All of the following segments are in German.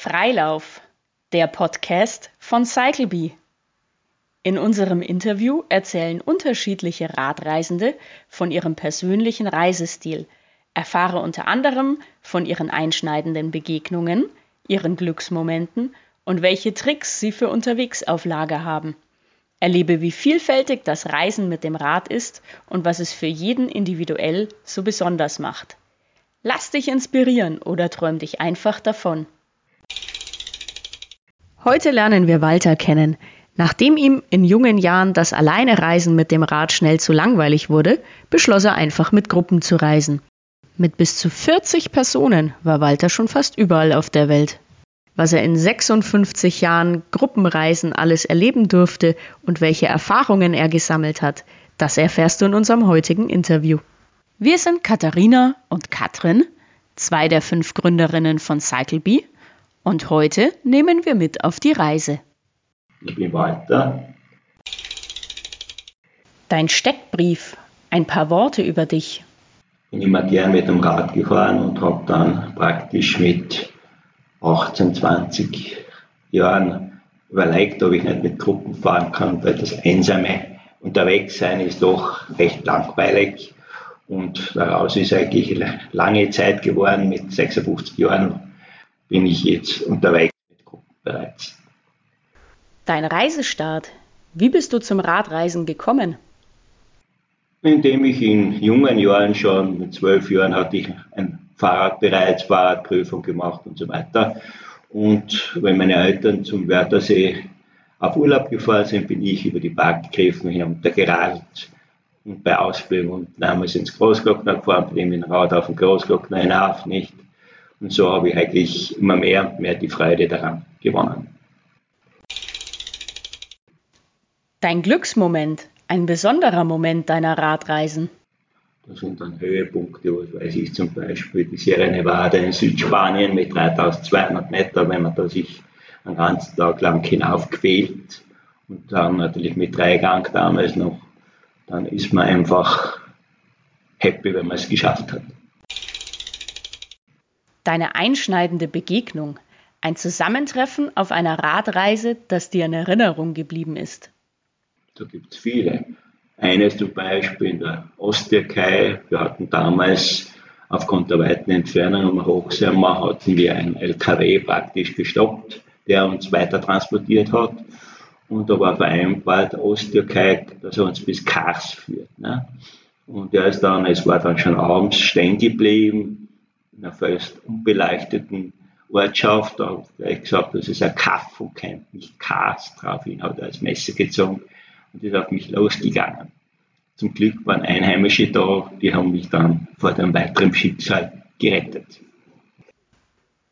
Freilauf, der Podcast von CycleBee. In unserem Interview erzählen unterschiedliche Radreisende von ihrem persönlichen Reisestil, erfahre unter anderem von ihren einschneidenden Begegnungen, ihren Glücksmomenten und welche Tricks sie für unterwegs auf Lager haben. Erlebe, wie vielfältig das Reisen mit dem Rad ist und was es für jeden individuell so besonders macht. Lass dich inspirieren oder träum dich einfach davon. Heute lernen wir Walter kennen. Nachdem ihm in jungen Jahren das Alleinereisen mit dem Rad schnell zu langweilig wurde, beschloss er einfach mit Gruppen zu reisen. Mit bis zu 40 Personen war Walter schon fast überall auf der Welt was er in 56 Jahren Gruppenreisen alles erleben durfte und welche Erfahrungen er gesammelt hat, das erfährst du in unserem heutigen Interview. Wir sind Katharina und Katrin, zwei der fünf Gründerinnen von CycleBee, und heute nehmen wir mit auf die Reise. Ich bin Walter. Dein Steckbrief, ein paar Worte über dich. Ich bin immer gern mit dem Rad gefahren und habe dann praktisch mit 18, 20 Jahren überlegt, ob ich nicht mit Gruppen fahren kann, weil das einsame Unterwegssein ist doch recht langweilig. Und daraus ist eigentlich lange Zeit geworden. Mit 56 Jahren bin ich jetzt unterwegs mit Gruppen bereits. Dein Reisestart. Wie bist du zum Radreisen gekommen? Indem ich in jungen Jahren schon, mit zwölf Jahren hatte ich ein Fahrrad bereits, Fahrradprüfung gemacht und so weiter. Und wenn meine Eltern zum Wörthersee auf Urlaub gefahren sind, bin ich über die Parkgräfen heruntergeradelt und bei Ausbildung und damals ins Großglockner gefahren, bin mit dem Rad auf den Großglockner hinauf, nicht? Und so habe ich eigentlich immer mehr und mehr die Freude daran gewonnen. Dein Glücksmoment, ein besonderer Moment deiner Radreisen. Das sind dann Höhepunkte, was weiß ich zum Beispiel, die Sierra Nevada in Südspanien mit 3200 Meter, wenn man da sich einen ganzen Tag lang hinaufquält und dann natürlich mit Dreigang damals noch, dann ist man einfach happy, wenn man es geschafft hat. Deine einschneidende Begegnung, ein Zusammentreffen auf einer Radreise, das dir in Erinnerung geblieben ist. Da gibt es viele. Eines zum Beispiel in der Osttürkei. Wir hatten damals aufgrund der weiten Entfernung am Hochsommer hatten wir einen LKW praktisch gestoppt, der uns weiter transportiert hat. Und da war vereinbart, Osttürkei, dass er uns bis Kars führt. Ne? Und der ist dann, es war dann schon abends stehen geblieben, einer fast unbeleuchteten Ortschaft. Da habe ich gleich gesagt, das ist ein Kaff und kein, nicht Kars drauf. Ihn hat er als Messer gezogen und ist auf mich losgegangen. Zum Glück waren Einheimische da, die haben mich dann vor dem weiteren Schicksal gerettet.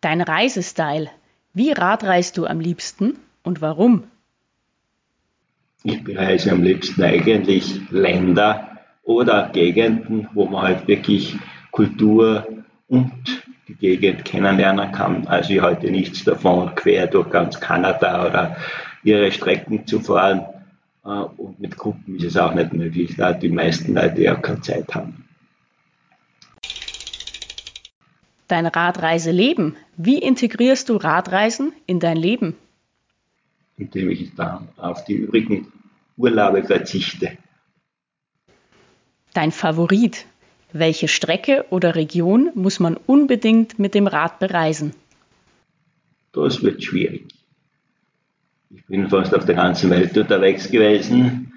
Dein Reisestyle. Wie radreist du am liebsten und warum? Ich bereise am liebsten eigentlich Länder oder Gegenden, wo man halt wirklich Kultur und die Gegend kennenlernen kann. Also ich halte nichts davon, quer durch ganz Kanada oder ihre Strecken zu fahren. Äh, und mit Gruppen ist es auch nicht möglich, da die meisten Leute ja keine Zeit haben. Dein Radreiseleben. Wie integrierst du Radreisen in dein Leben? Indem ich dann auf die übrigen Urlaube verzichte. Dein Favorit. Welche Strecke oder Region muss man unbedingt mit dem Rad bereisen? Das wird schwierig. Ich bin fast auf der ganzen Welt unterwegs gewesen.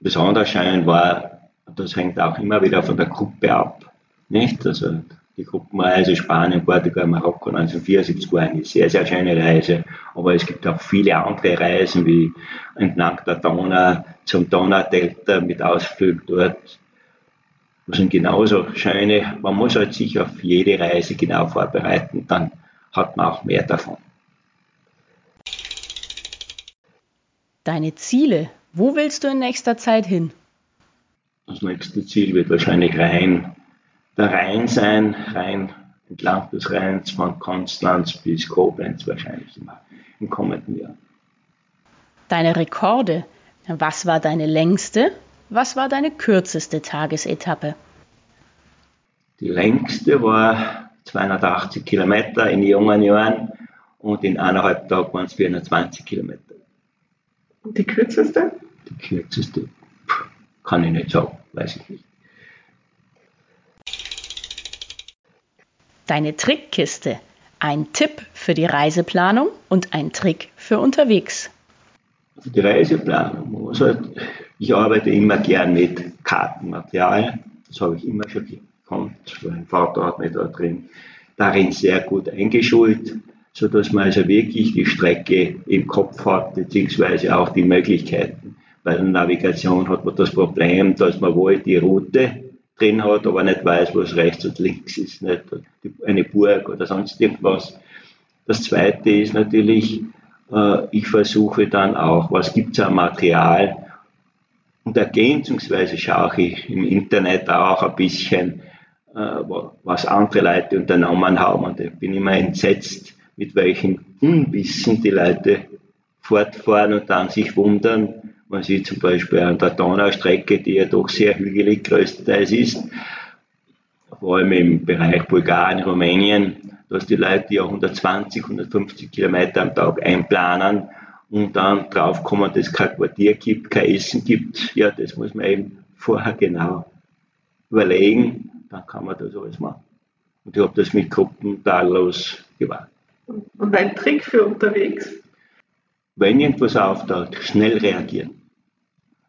Besonders schön war, das hängt auch immer wieder von der Gruppe ab. Nicht? Also die Gruppenreise Spanien, Portugal, Marokko 1974 war eine sehr, sehr schöne Reise. Aber es gibt auch viele andere Reisen, wie entlang der Donau zum Donaudelta mit Ausflug dort. Das sind genauso schöne. Man muss halt sich auf jede Reise genau vorbereiten, dann hat man auch mehr davon. Deine Ziele. Wo willst du in nächster Zeit hin? Das nächste Ziel wird wahrscheinlich Rhein, der Rhein sein, Rhein entlang des Rheins von Konstanz bis Koblenz wahrscheinlich im kommenden Jahr. Deine Rekorde. Was war deine längste? Was war deine kürzeste Tagesetappe? Die längste war 280 Kilometer in jungen Jahren und in eineinhalb Tagen waren es 420 Kilometer. Und die kürzeste? Die kürzeste kann ich nicht sagen, weiß ich nicht. Deine Trickkiste. Ein Tipp für die Reiseplanung und ein Trick für unterwegs. Für die Reiseplanung, also ich arbeite immer gern mit Kartenmaterial. Das habe ich immer schon gekonnt. Mein Vater hat mich da drin darin sehr gut eingeschult, so dass man also wirklich die Strecke im Kopf hat, beziehungsweise auch die Möglichkeiten. Bei der Navigation hat man das Problem, dass man wohl die Route drin hat, aber nicht weiß, was rechts und links ist, nicht eine Burg oder sonst irgendwas. Das zweite ist natürlich, äh, ich versuche dann auch, was gibt es an Material und ergänzungsweise schaue ich im Internet auch ein bisschen, äh, was andere Leute unternommen haben. Und ich bin immer entsetzt, mit welchem Unwissen die Leute fortfahren und dann sich wundern, man sieht zum Beispiel an der Donaustrecke, die ja doch sehr hügelig größtenteils ist, vor allem im Bereich Bulgarien, Rumänien, dass die Leute ja 120, 150 Kilometer am Tag einplanen und dann draufkommen, dass es kein Quartier gibt, kein Essen gibt. Ja, das muss man eben vorher genau überlegen, dann kann man das alles machen. Und ich habe das mit Gruppen tadellos gemacht. Und ein Trick für unterwegs? Wenn irgendwas auftaucht, schnell reagieren.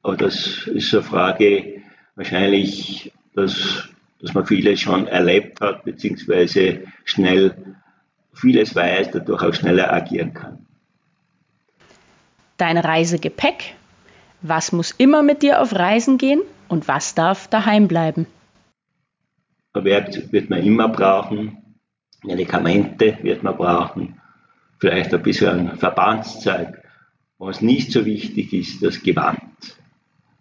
Aber das ist eine Frage wahrscheinlich, dass, dass man vieles schon erlebt hat, beziehungsweise schnell vieles weiß, dadurch auch schneller agieren kann. Dein Reisegepäck. Was muss immer mit dir auf Reisen gehen und was darf daheim bleiben? Werkzeug wird man immer brauchen, Medikamente wird man brauchen, vielleicht ein bisschen Verbandszeug. Was nicht so wichtig ist, das Gewand.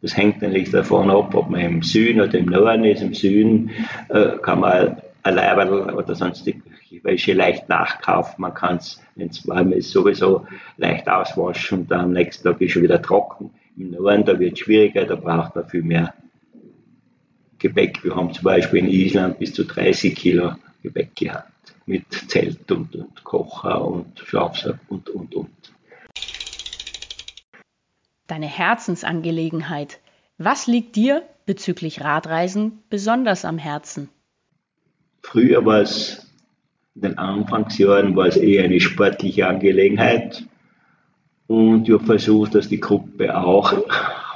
Das hängt natürlich davon ab, ob man im Süden oder im Norden ist. Im Süden äh, kann man ein Leiberl oder sonstige Wäsche leicht nachkaufen. Man kann es, wenn es warm ist, sowieso leicht auswaschen und dann am nächsten Tag ist schon wieder trocken. Im Norden, da wird es schwieriger, da braucht man viel mehr Gepäck. Wir haben zum Beispiel in Island bis zu 30 Kilo Gepäck gehabt. Mit Zelt und, und Kocher und Schlafsack und, und, und. Deine Herzensangelegenheit. Was liegt dir bezüglich Radreisen besonders am Herzen? Früher war es, in den Anfangsjahren war es eher eine sportliche Angelegenheit. Und ich habe versucht, dass die Gruppe auch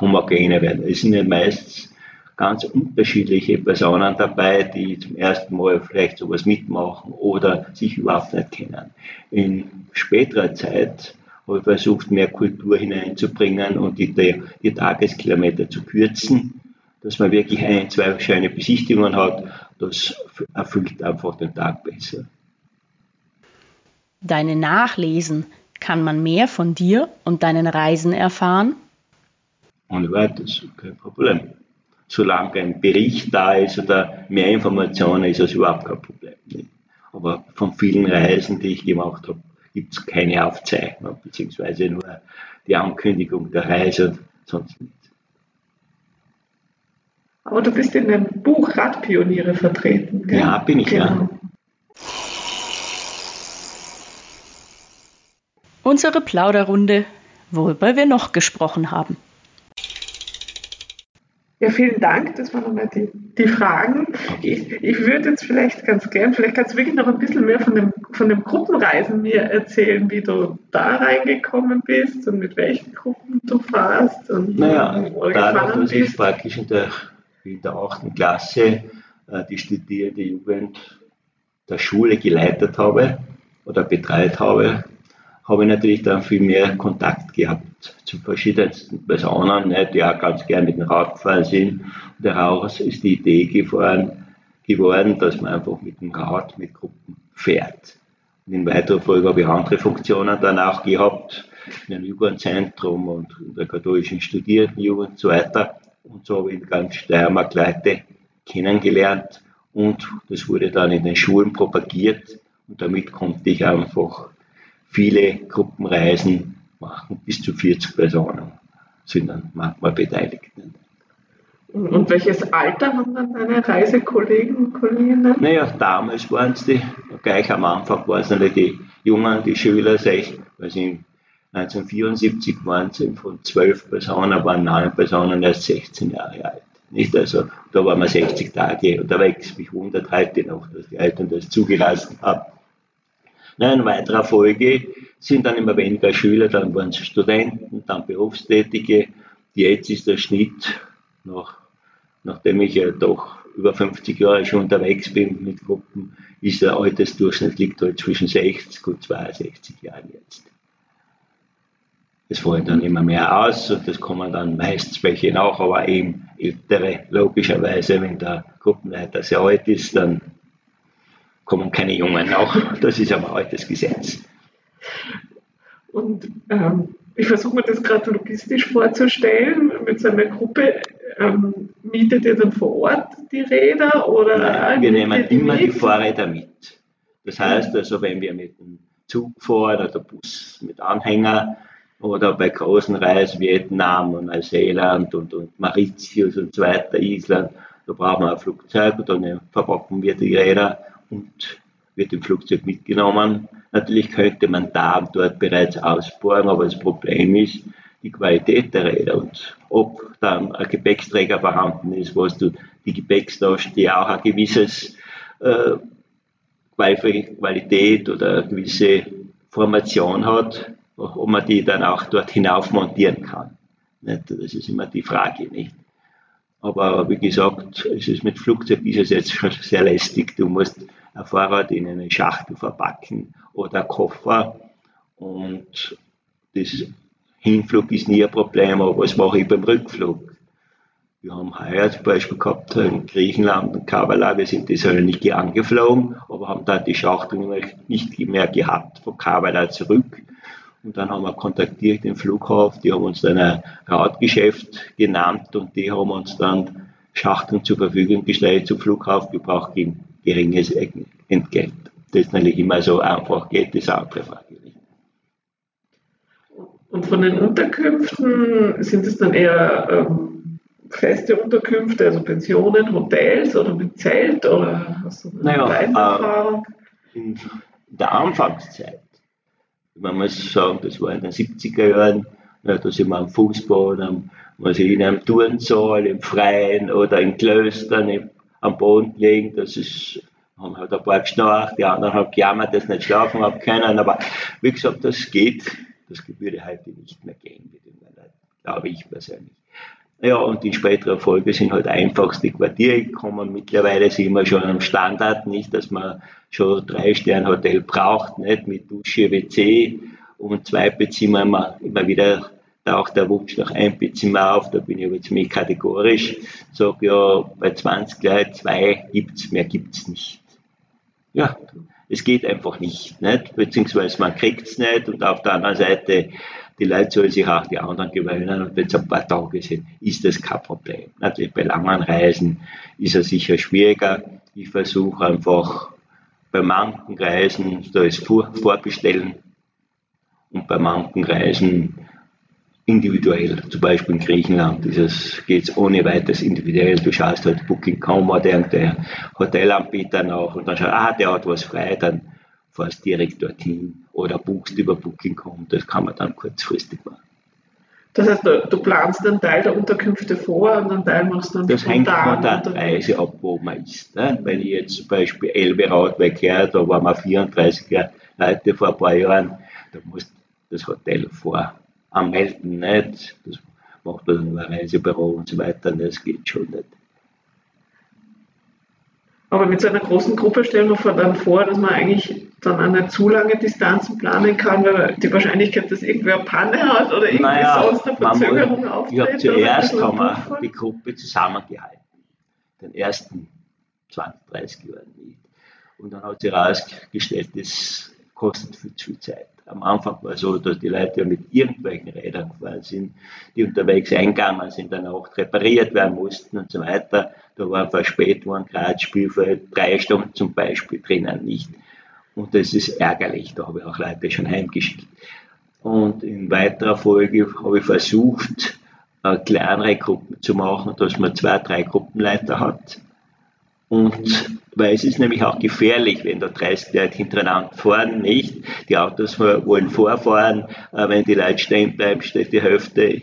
homogener wird. Es sind ja meist ganz unterschiedliche Personen dabei, die zum ersten Mal vielleicht sowas mitmachen oder sich überhaupt nicht kennen. In späterer Zeit habe ich versucht, mehr Kultur hineinzubringen und die, die Tageskilometer zu kürzen, dass man wirklich ein, zwei schöne Besichtigungen hat. Das erfüllt einfach den Tag besser. Deine Nachlesen, kann man mehr von dir und deinen Reisen erfahren? Ohne weiteres, kein Problem. Solange ein Bericht da ist oder mehr Informationen, ist das überhaupt kein Problem. Aber von vielen Reisen, die ich gemacht habe, gibt es keine Aufzeichnung, beziehungsweise nur die Ankündigung der Reise und sonst nichts. Aber du bist in dem Buch Radpioniere vertreten. Gell? Ja, bin ich genau. ja. Unsere Plauderrunde, worüber wir noch gesprochen haben. Ja, vielen Dank. Das waren nochmal die, die Fragen. Ich, ich würde jetzt vielleicht ganz gern, vielleicht kannst du wirklich noch ein bisschen mehr von dem, von dem Gruppenreisen mir erzählen, wie du da reingekommen bist und mit welchen Gruppen du fährst. Und naja, dadurch, dass ich praktisch in der, in der 8. Klasse äh, die studierende Jugend der Schule geleitet habe oder betreut habe, habe ich natürlich dann viel mehr Kontakt gehabt zu verschiedensten Personen, ne, die auch ganz gern mit dem Rad gefahren sind. Und daraus ist die Idee gefahren, geworden, dass man einfach mit dem Rad mit Gruppen fährt. Und in weiterer Folge habe ich andere Funktionen dann auch gehabt, in einem Jugendzentrum und in der katholischen Studierendenjugend und so weiter. Und so habe ich ganz Steiermark Leute kennengelernt und das wurde dann in den Schulen propagiert und damit konnte ich einfach viele Gruppenreisen machen, bis zu 40 Personen sind dann manchmal beteiligt. Und welches Alter haben dann deine Reisekollegen und Kolleginnen? Naja, damals waren es die, gleich am Anfang waren es natürlich die, Jungen, die Schüler, also in 1974 waren sie von zwölf Personen, waren neun Personen erst 16 Jahre alt. Nicht? Also da waren wir 60 Tage unterwegs. Mich wundert heute noch, dass die Eltern das zugelassen haben. In weiterer Folge sind dann immer weniger Schüler, dann waren es Studenten, dann Berufstätige. Jetzt ist der Schnitt, nach, nachdem ich ja doch über 50 Jahre schon unterwegs bin mit Gruppen, ist der Altersdurchschnitt liegt halt zwischen 60 und 62 Jahren jetzt. Es fallen dann immer mehr aus und das kommen dann meistens welche nach, aber eben ältere, logischerweise, wenn der Gruppenleiter sehr alt ist, dann kommen keine Jungen nach. Das ist aber altes Gesetz. Und ähm, ich versuche mir das gerade logistisch vorzustellen. Mit so einer Gruppe ähm, mietet ihr dann vor Ort die Räder oder? Nein, wir nehmen die immer mit? die Fahrräder mit. Das heißt also, wenn wir mit dem Zug fahren oder Bus mit Anhänger, oder bei großen Reisen Vietnam und Neuseeland und, und Mauritius und so weiter, Island, da brauchen wir ein Flugzeug und dann verpacken wir die Räder und wird im Flugzeug mitgenommen. Natürlich könnte man da und dort bereits ausbohren, aber das Problem ist die Qualität der Räder und ob dann ein Gepäcksträger vorhanden ist, wo du die Gepäckstasche, die auch ein gewisses äh, Qualität oder eine gewisse Formation hat, ob man die dann auch dort hinauf montieren kann. Nicht? Das ist immer die Frage, nicht? Aber wie gesagt, es ist mit Flugzeug ist es jetzt schon sehr lästig. Du musst Fahrrad in eine Schachtel verpacken oder Koffer. Und das Hinflug ist nie ein Problem, aber was mache ich beim Rückflug? Wir haben heuer zum Beispiel gehabt in Griechenland und Kavala, wir sind halt nicht angeflogen, aber haben da die Schachtel nicht mehr gehabt von Kavala zurück. Und dann haben wir kontaktiert den Flughafen, die haben uns dann ein Radgeschäft genannt und die haben uns dann Schachteln zur Verfügung gestellt zum Flughafen. Gebracht gegen geringes Entgelt. Das ist natürlich immer so einfach geht, das andere Frage nicht. Und von den Unterkünften sind es dann eher ähm, feste Unterkünfte, also Pensionen, Hotels oder mit Zelt oder hast du eine naja, äh, in der Anfangszeit man muss sagen, das war in den 70er Jahren, ja, da sind wir am Fußboden, man sich in einem Turnsaal, im Freien oder in Klöstern am Boden gelegen, das ist, haben halt ein paar geschnarcht, die anderen haben gejammert, dass nicht schlafen haben können, aber wie gesagt, das geht, das würde heute nicht mehr gehen, glaube ich persönlich. Ja, und in späterer Folge sind halt einfachste Quartiere gekommen. Mittlerweile sind wir schon am Standard, nicht, dass man schon drei Sterne Hotel braucht, nicht, mit Dusche, WC und zwei Bettzimmer immer, immer wieder taucht der Wunsch nach ein Bettzimmer auf, da bin ich aber ziemlich kategorisch, sag ja, bei 20 Leuten zwei gibt's, mehr gibt's nicht. Ja, es geht einfach nicht, nicht, beziehungsweise man kriegt's nicht und auf der anderen Seite die Leute sollen sich auch die anderen gewöhnen und wenn es ein paar Tage sind, ist das kein Problem. Natürlich bei langen Reisen ist es sicher schwieriger. Ich versuche einfach bei manchen Reisen, da ist Vor Vorbestellen und bei manchen Reisen individuell. Zum Beispiel in Griechenland geht es ohne weiteres individuell. Du schaust halt Booking.com oder irgendein Hotelanbieter nach und dann schaust, ah, der hat was frei, dann fährst direkt dorthin oder buchst über Booking.com, das kann man dann kurzfristig machen. Das heißt, du, planst einen Teil der Unterkünfte vor und einen Teil machst du dann Das hängt von der Reise ab, wo man ist. Ne? Wenn ich jetzt zum Beispiel Elbe Radweg her, da waren wir 34 Leute vor ein paar Jahren, da musst du das Hotel voranmelden, nicht? Das macht dann ein Reisebüro und so weiter, das geht schon nicht. Aber mit so einer großen Gruppe stellen wir dann vor, dass man eigentlich dann eine zu lange Distanzen planen kann, weil die Wahrscheinlichkeit, dass irgendwer Panne hat oder irgendwie naja, sonst eine Verzögerung auftritt. Ja, zuerst haben wir die Gruppe zusammengehalten. Den ersten 20, 30 Jahren nicht. Und dann hat sich herausgestellt, das kostet viel zu viel Zeit. Am Anfang war es so, dass die Leute ja mit irgendwelchen Rädern gefahren sind, die unterwegs eingegangen sind, dann auch repariert werden mussten und so weiter. Da war verspätet worden, gerade Spielfeld, drei Stunden zum Beispiel drinnen nicht. Und das ist ärgerlich, da habe ich auch Leute schon heimgeschickt. Und in weiterer Folge habe ich versucht, kleinere Gruppen zu machen, dass man zwei, drei Gruppenleiter hat Und weil es ist nämlich auch gefährlich, wenn da 30 Leute hintereinander fahren, nicht? Die Autos wollen vorfahren, wenn die Leute stehen bleiben, steht die Hälfte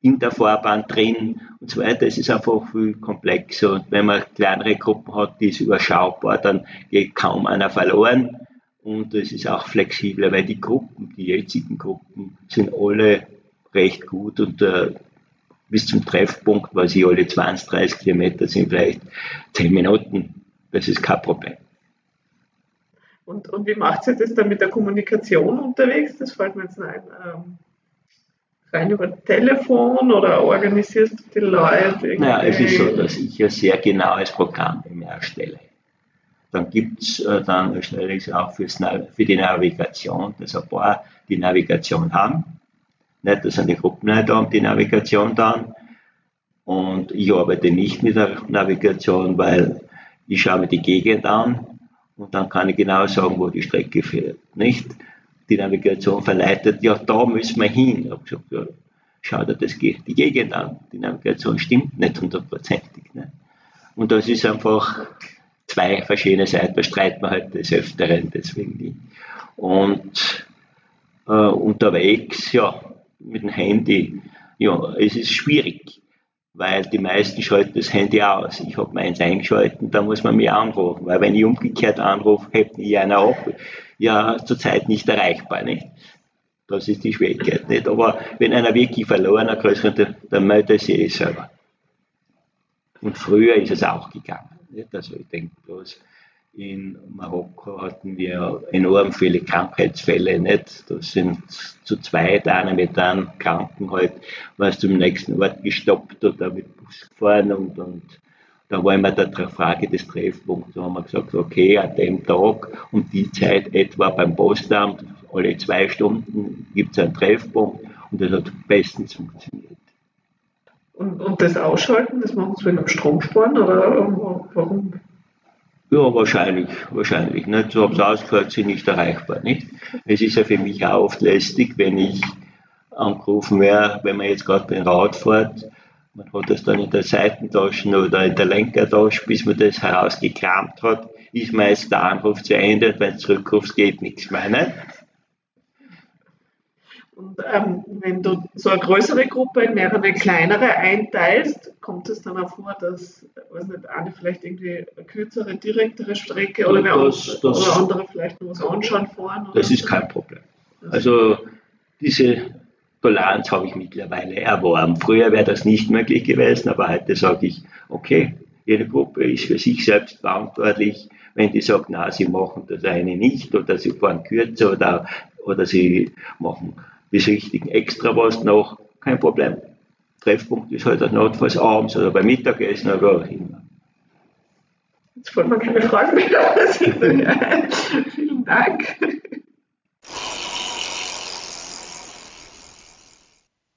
in der Fahrbahn drin und so weiter. Es ist einfach viel komplexer. Und wenn man kleinere Gruppen hat, die ist überschaubar, dann geht kaum einer verloren. Und es ist auch flexibler, weil die Gruppen, die jetzigen Gruppen, sind alle recht gut und äh, bis zum Treffpunkt, was ich alle 20, 30 Kilometer sind vielleicht 10 Minuten. Das ist kein Problem. Und, und wie macht ihr das dann mit der Kommunikation unterwegs? Das fällt mir jetzt ein. Ähm, rein über Telefon oder organisierst du die Leute? Irgendwie? Naja, es ist so, dass ich ein sehr genaues Programm erstelle. Dann gibt's, äh, dann erstelle ich es auch für die Navigation, dass ein paar die Navigation haben nicht, das sind die Gruppenleiter und die Navigation dann. Und ich arbeite nicht mit der Navigation, weil ich schaue mir die Gegend an und dann kann ich genau sagen, wo die Strecke führt. Nicht? Die Navigation verleitet, ja, da müssen wir hin. Ich habe gesagt, ja, schau dir das, die Gegend an. Die Navigation stimmt nicht hundertprozentig. Ne? Und das ist einfach zwei verschiedene Seiten, da streiten wir halt des Öfteren deswegen nicht. Und äh, unterwegs, ja, mit dem Handy, ja, es ist schwierig, weil die meisten schalten das Handy aus. Ich habe meins eingeschalten, da muss man mich anrufen, weil wenn ich umgekehrt anrufe, hebt mich einer ab. Ja, zurzeit nicht erreichbar, nicht? Das ist die Schwierigkeit, nicht? Aber wenn einer wirklich verloren hat, dann meldet er sich eh selber. Und früher ist es auch gegangen, nicht? Also ich denke bloß, in Marokko hatten wir enorm viele Krankheitsfälle, nicht? Da sind zu zweit, einer mit einem Kranken halt, warst du im nächsten Ort gestoppt oder mit Bus gefahren und, und da war immer der Frage des Treffpunkts. Da haben wir gesagt, okay, an dem Tag um die Zeit etwa beim Postamt, alle zwei Stunden gibt es einen Treffpunkt und das hat bestens funktioniert. Und, und das Ausschalten, das machen Sie wegen dem Stromsparen oder warum? Ja, wahrscheinlich, wahrscheinlich. Nicht? So es ausgehört, sind nicht erreichbar. Nicht? Es ist ja für mich auch oft lästig, wenn ich angerufen wäre, wenn man jetzt gerade den Rad fährt, man hat das dann in der Seitentasche oder in der Lenkertasche, bis man das herausgekramt hat, ist meist der Anruf zu Ende, wenn du zurückrufst, geht nichts mehr. Nicht? Und ähm, wenn du so eine größere Gruppe in mehrere kleinere einteilst, kommt es dann auch vor, dass weiß nicht, eine vielleicht irgendwie eine kürzere, direktere Strecke oder, das, das, oder andere vielleicht nur was anschauen fahren? Das ist kein Problem. Also diese Toleranz habe ich mittlerweile erworben. Früher wäre das nicht möglich gewesen, aber heute sage ich, okay, jede Gruppe ist für sich selbst verantwortlich. Wenn die sagt, na, sie machen das eine nicht oder sie fahren kürzer oder, oder sie machen bis richtigen Extra war es noch kein Problem. Treffpunkt ist halt notfalls abends oder beim Mittagessen oder wie auch immer. Jetzt wollen wir keine Fragen mehr. Vielen Dank.